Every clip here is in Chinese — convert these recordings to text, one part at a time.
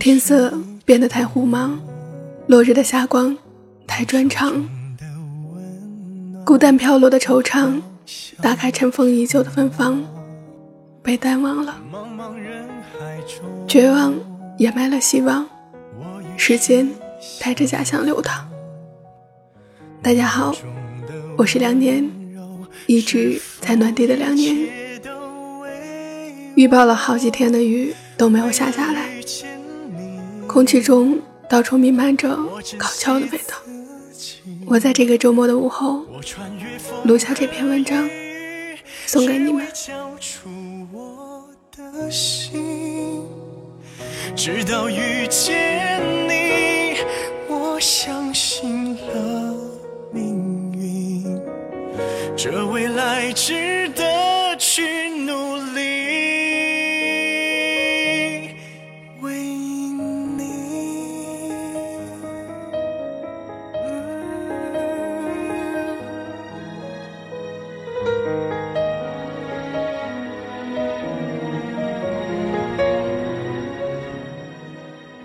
天色变得太糊茫，落日的霞光太专长，孤单飘落的惆怅，打开尘封已久的芬芳，被淡忘了。绝望掩埋了希望，时间带着假象流淌。大家好，我是两年，一直在暖地的两年。预报了好几天的雨都没有下下来，空气中到处弥漫着烤焦的味道。我在这个周末的午后录下这篇文章，送给你们。直到遇见你，我相信了命运，这未来值得去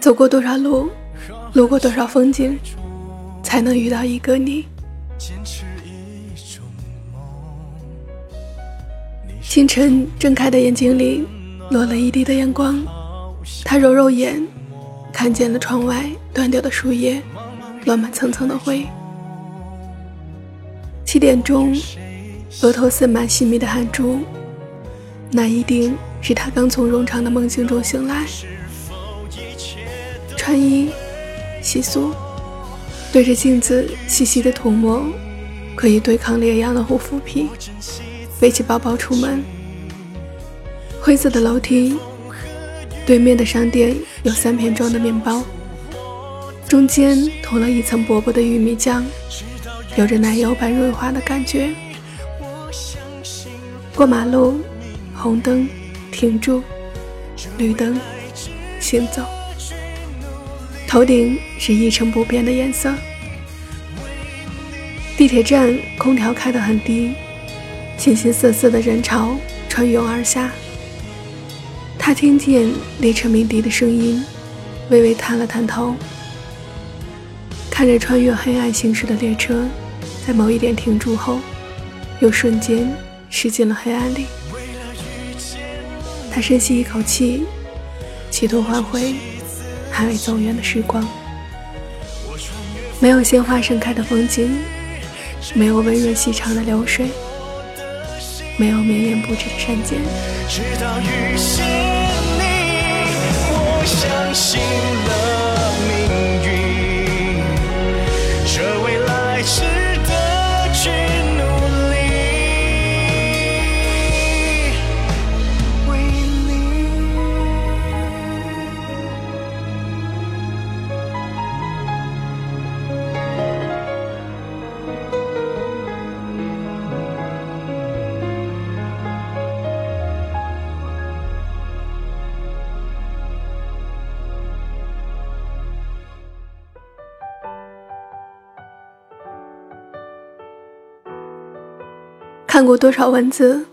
走过多少路，路过多少风景，才能遇到一个你？清晨睁开的眼睛里落了一地的阳光，他揉揉眼，看见了窗外断掉的树叶，落满层层的灰。七点钟，额头渗满细密的汗珠，那一定是他刚从冗长的梦境中醒来。穿衣、洗漱，对着镜子细细的涂抹可以对抗烈阳的护肤品，背起包包出门。灰色的楼梯，对面的商店有三片装的面包，中间涂了一层薄薄的玉米酱，有着奶油般润滑的感觉。过马路，红灯停住，绿灯行走。头顶是一成不变的颜色。地铁站空调开得很低，形形色色的人潮穿涌而下。他听见列车鸣笛的声音，微微探了探头，看着穿越黑暗行驶的列车，在某一点停住后，又瞬间驶进了黑暗里。他深吸一口气，企图换回。还未走远的时光，没有鲜花盛开的风景，没有温润细长的流水，没有绵延不止的山间。直到遇见你，我相信了看过多少文字，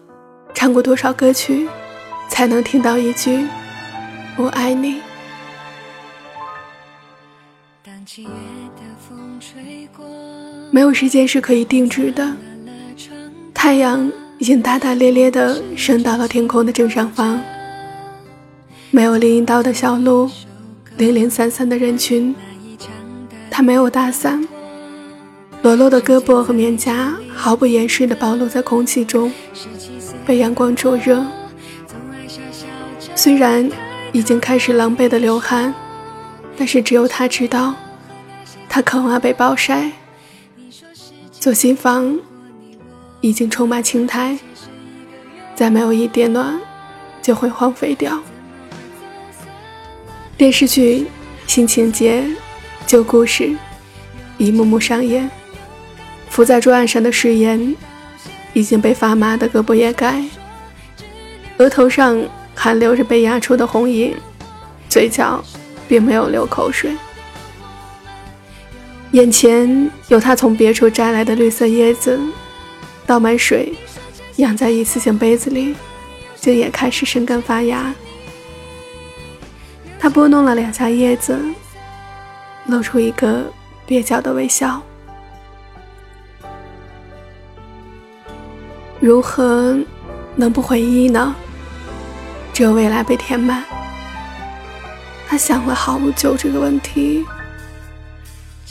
唱过多少歌曲，才能听到一句“我爱你”。没有时间是可以定制的。太阳已经大大咧咧地升到了天空的正上方。没有林荫道的小路，零零散散的人群。他没有打伞。裸露的胳膊和面颊毫不掩饰地暴露在空气中，被阳光灼热。虽然已经开始狼狈的流汗，但是只有他知道，他渴望被暴晒。左心房已经充满青苔，再没有一点暖，就会荒废掉。电视剧、新情节、旧故事，一幕幕上演。浮在桌案上的誓言已经被发麻的胳膊掩盖，额头上还留着被压出的红印，嘴角并没有流口水。眼前有他从别处摘来的绿色椰子，倒满水，养在一次性杯子里，竟也开始生根发芽。他拨弄了两下叶子，露出一个蹩脚的微笑。如何能不回忆呢？只有未来被填满。他想了好久这个问题，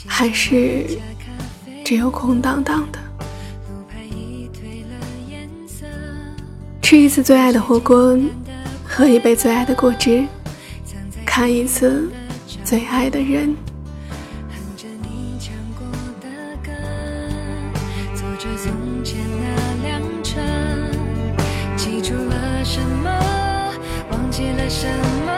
还是只有空荡荡的。吃一次最爱的火锅，喝一杯最爱的果汁。看一次最爱的人，哼着你唱过的歌，坐着从前那什么，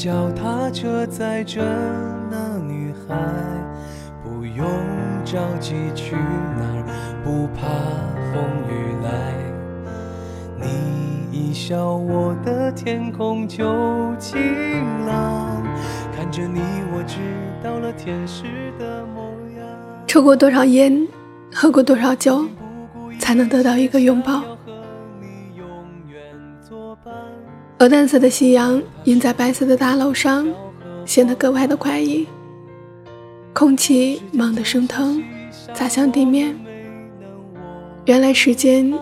脚踏车载着那女孩，不用着急去哪儿，不怕风雨来。你一笑，我的天空就晴朗。看着你，我知道了天使的模样。抽过多少烟，喝过多少酒，才能得到一个拥抱？鹅蛋色的夕阳映在白色的大楼上，显得格外的怪异。空气猛地升腾，砸向地面。原来时间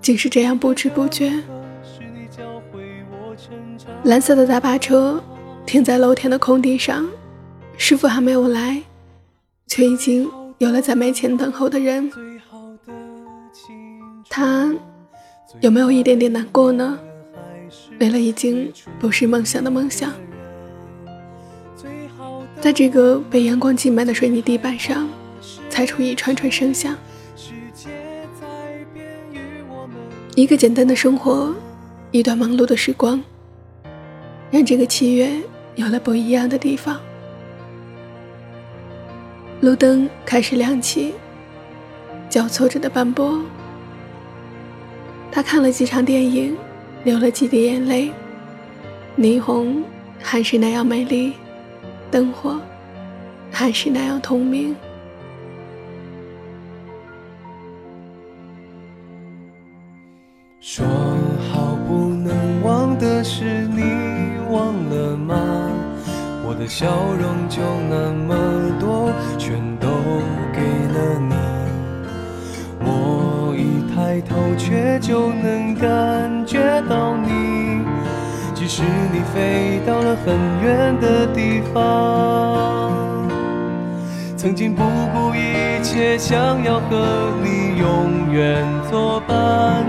竟是这样不知不觉。蓝色的大巴车停在露天的空地上，师傅还没有来，却已经有了在门前等候的人。他有没有一点点难过呢？为了已经不是梦想的梦想，在这个被阳光浸满的水泥地板上，踩出一串串声响。一个简单的生活，一段忙碌的时光，让这个七月有了不一样的地方。路灯开始亮起，交错着的斑驳。他看了几场电影。流了几滴眼泪，霓虹还是那样美丽，灯火还是那样通明。说好不能忘的事，你忘了吗？我的笑容就那么多，全都给了你。我一抬头，却就能感到你。即使你飞到了很远的地方，曾经不顾一切想要和你永远作伴，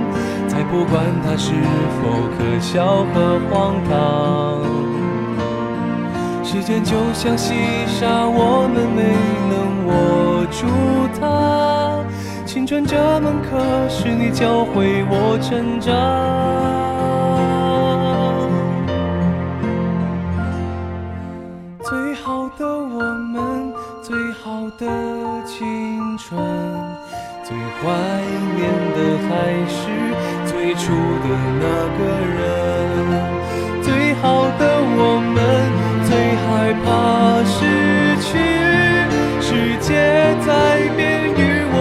才不管它是否可笑和荒唐。时间就像细沙，我们没能握住它。青春这门课，是你教会我成长。最好的我们，最好的青春，最怀念的还是最初的那个人，最好的我们，最害怕失去。世界，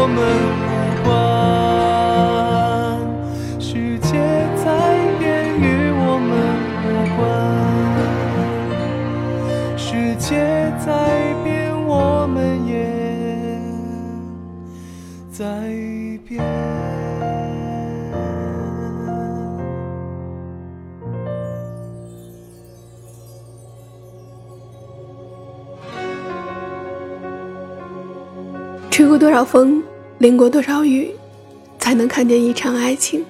我们无关。世界在变，与我们无关。世界在变，我们也在变。吹过多少风，淋过多少雨，才能看见一场爱情？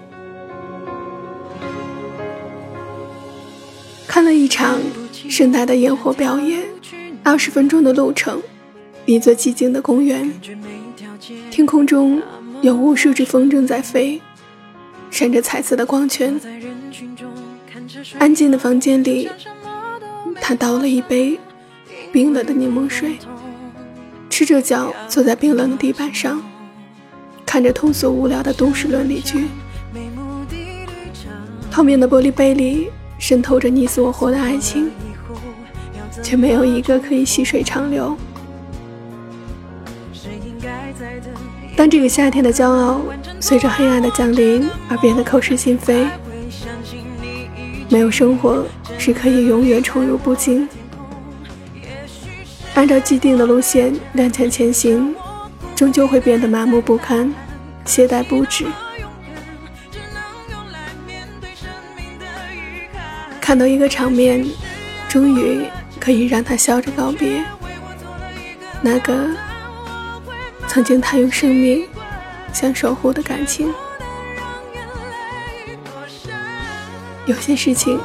看了一场盛大的烟火表演，二十分钟的路程，一座寂静的公园，天空中有无数只风筝在飞，闪着彩色的光圈。安静的房间里，他倒了一杯冰冷的柠檬水。赤着脚坐在冰冷的地板上，看着通俗无聊的都市伦理剧。透明的玻璃杯里渗透着你死我活的爱情，却没有一个可以细水长流。当这个夏天的骄傲随着黑暗的降临而变得口是心非，没有生活是可以永远宠辱不惊。按照既定的路线踉跄前行，终究会变得麻木不堪，懈怠不止。看到一个场面，终于可以让他笑着告别那个曾经他用生命想守护的感情。有些事情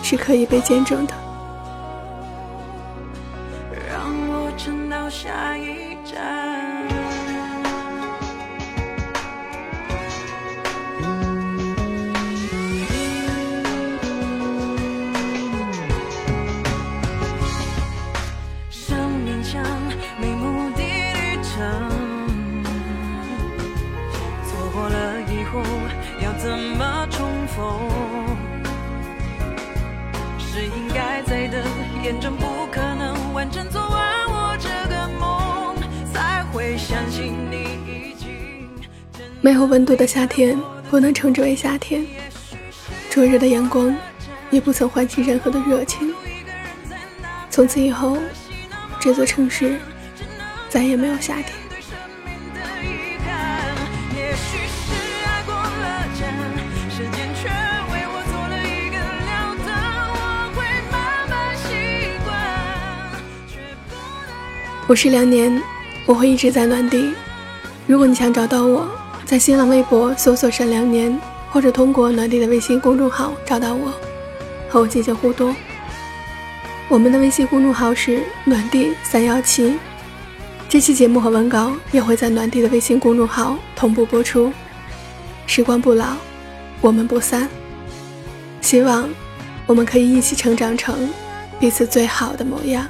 是可以被见证的。后要怎么重逢？是应该在的，验证不可能完整做完。我这个梦才会相信你没有温度的夏天不能称之为夏天，灼热的阳光也不曾唤起任何的热情。从此以后，这座城市再也没有夏天。我是两年，我会一直在暖地。如果你想找到我，在新浪微博搜索“善良年”，或者通过暖地的微信公众号找到我，和我进行互动。我们的微信公众号是暖地三幺七。这期节目和文稿也会在暖地的微信公众号同步播出。时光不老，我们不散。希望我们可以一起成长成彼此最好的模样。